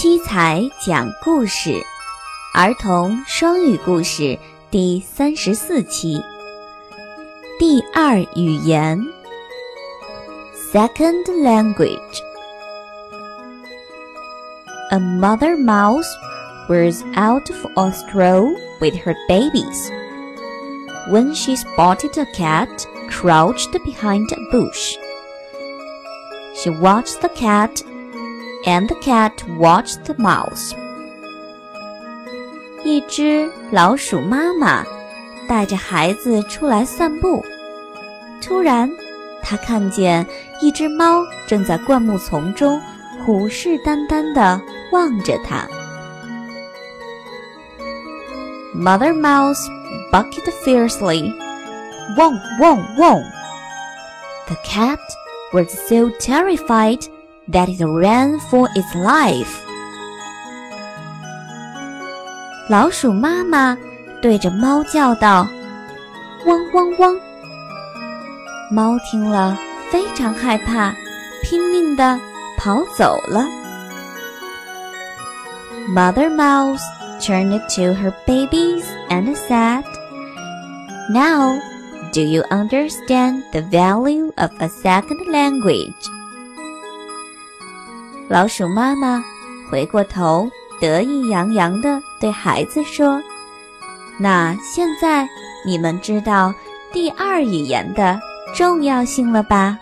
七彩讲故事，儿童双语故事第三十四期。第二语言，Second language。A mother mouse was out for a stroll with her babies when she spotted a cat crouched behind a bush. She watched the cat and the cat watched the mouse. 一只老鼠妈妈带着孩子出来散步，突然，她看见一只猫正在灌木丛中虎视眈眈地望着她。Mother Mouse bucked fiercely. Wong, wong, wong. The cat was so terrified that it ran for its life. 老鼠妈妈对着猫叫道：“汪汪汪！”猫听了非常害怕，拼命地跑走了。Mother Mouse turned to her babies and said, Now, do you understand the value of a second language? 老鼠妈妈回过头，得意洋洋地对孩子说：“那现在你们知道第二语言的重要性了吧？”